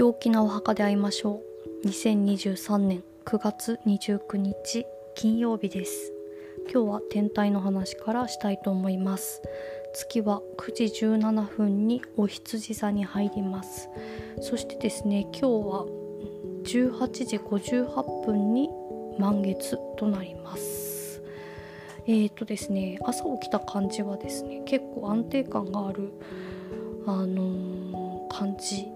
陽気なお墓で会いましょう。2023年9月29日金曜日です。今日は天体の話からしたいと思います。月は9時17分にお羊座に入ります。そしてですね今日は18時58分に満月となります。えーとですね朝起きた感じはですね結構安定感があるあのー、感じ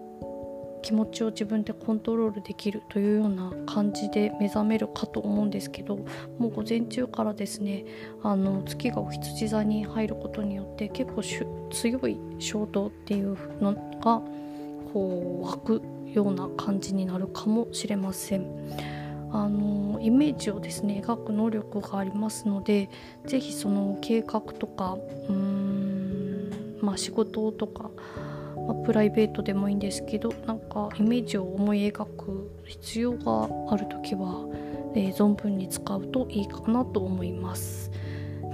気持ちを自分でコントロールできるというような感じで目覚めるかと思うんですけどもう午前中からですねあの月がお羊座に入ることによって結構強い衝動っていうのがこう湧くような感じになるかもしれません。あのイメージをですね描く能力がありますので是非その計画とかうーんまあ仕事とかまあ、プライベートでもいいんですけどなんかイメージを思い描く必要がある時は、えー、存分に使うといいかなと思います。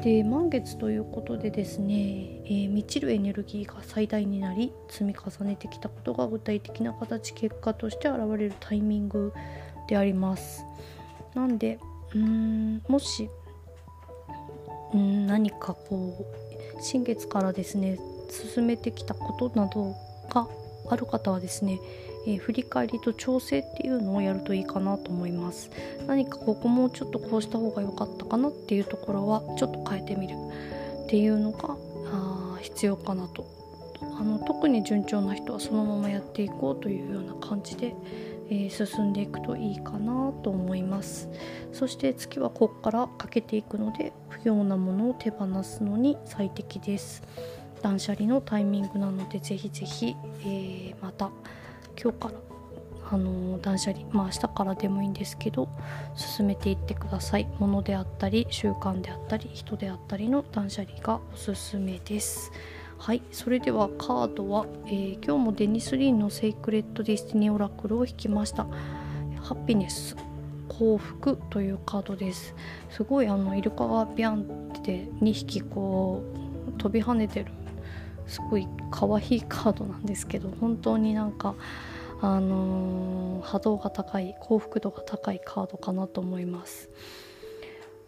で満月ということでですね、えー、満ちるエネルギーが最大になり積み重ねてきたことが具体的な形結果として現れるタイミングであります。なんでうーんもしうん何かこう新月からですね進めてきたことなどがある方はですね、えー、振り返りと調整っていうのをやるといいかなと思います。何かここもちょっとこうした方が良かったかなっていうところはちょっと変えてみる。っていうのがあ必要かなと。あの特に順調な人はそのままやっていこうというような感じで、えー、進んでいくといいかなと思います。そして月はここからかけていくので不要なものを手放すのに最適です。断捨離のタイミングなのでぜひぜひ、えー、また今日からあのー、断捨離まあ明日からでもいいんですけど進めていってください。物であったり習慣であったり人であったりの断捨離がおすすめです。はい。それではカードは、えー、今日もデニス・リーンの Sacred Destiny Oracle を引きました。ハッピネス幸福というカードです。すごいあのイルカがビャンって2匹こう飛び跳ねてるすごい可愛いカードなんですけど本当になんかあのー、波動が高い幸福度が高いカードかなと思います。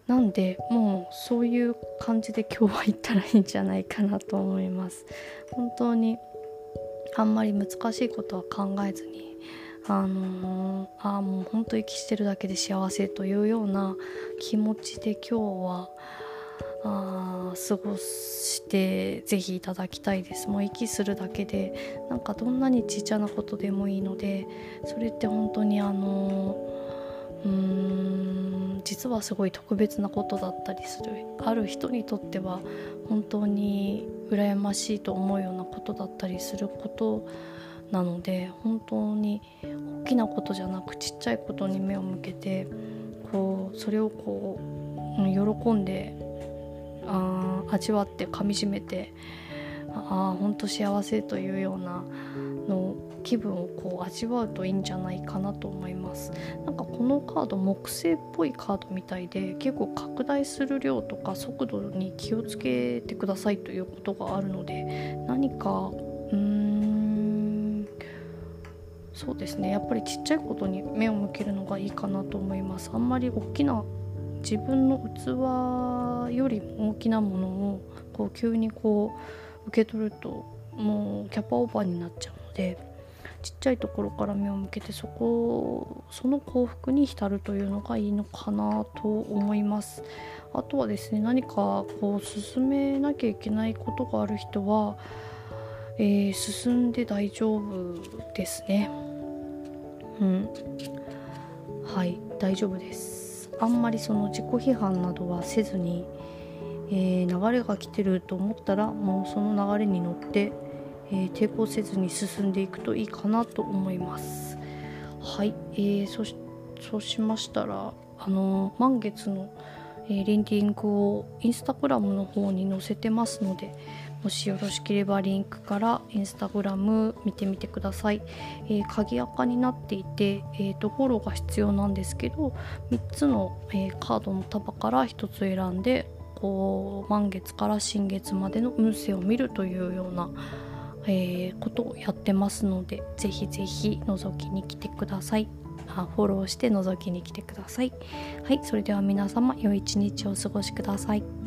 なんでもうそういう感じで今日は行ったらいいんじゃないかなと思います。本当にあんまり難しいことは考えずにあのー、あもう本当息してるだけで幸せというような気持ちで今日は過ごしてぜひいただきたいです。もう息するだけでなんかどんなにちっちゃなことでもいいのでそれって本当にあのうーん実はすごい特別なことだったりする。ある人にとっては本当に羨ましいと思うようなことだったりすることなので本当に大きなことじゃなくちっちゃいことに目を向けてこうそれをこう喜んで味わってかみしめてああ本当幸せというようなの気分をこう味わうといいんじゃないかなと思います。なんかこのカード木星っぽいカードみたいで結構拡大する量とか速度に気をつけてくださいということがあるので何かうーんそうですね。やっぱりちっちゃいことに目を向けるのがいいかなと思います。あんまり大きな自分の器よりも大きなものをこう急にこう受け取るともうキャパオーバーになっちゃうのでちっちゃいところから目を向けてそこその幸福に浸るというのがいいのかなと思います。あとはですね何かこう進めなきゃいけないことがある人は、えー、進んで大丈夫ですね。うん。はい大丈夫です。あんまりその自己批判などはせずに、えー、流れが来てると思ったらもうその流れに乗って、えー、抵抗せずに進んでいくといいかなと思います。はい、えー、そしそうしましたらあの満月の、えー、リンディングをインスタグラムの方に載せてますのでもしよろしければリンクからインスタグラム見てみてください、えー、鍵垢になっていて、えーと、フォローが必要なんですけど3つの、えー、カードの束から1つ選んでこう満月から新月までの運勢を見るというようなえー、ことをやってますのでぜひぜひ覗きに来てください。あフォローして覗きに来てください。はいそれでは皆様良い一日をお過ごしください。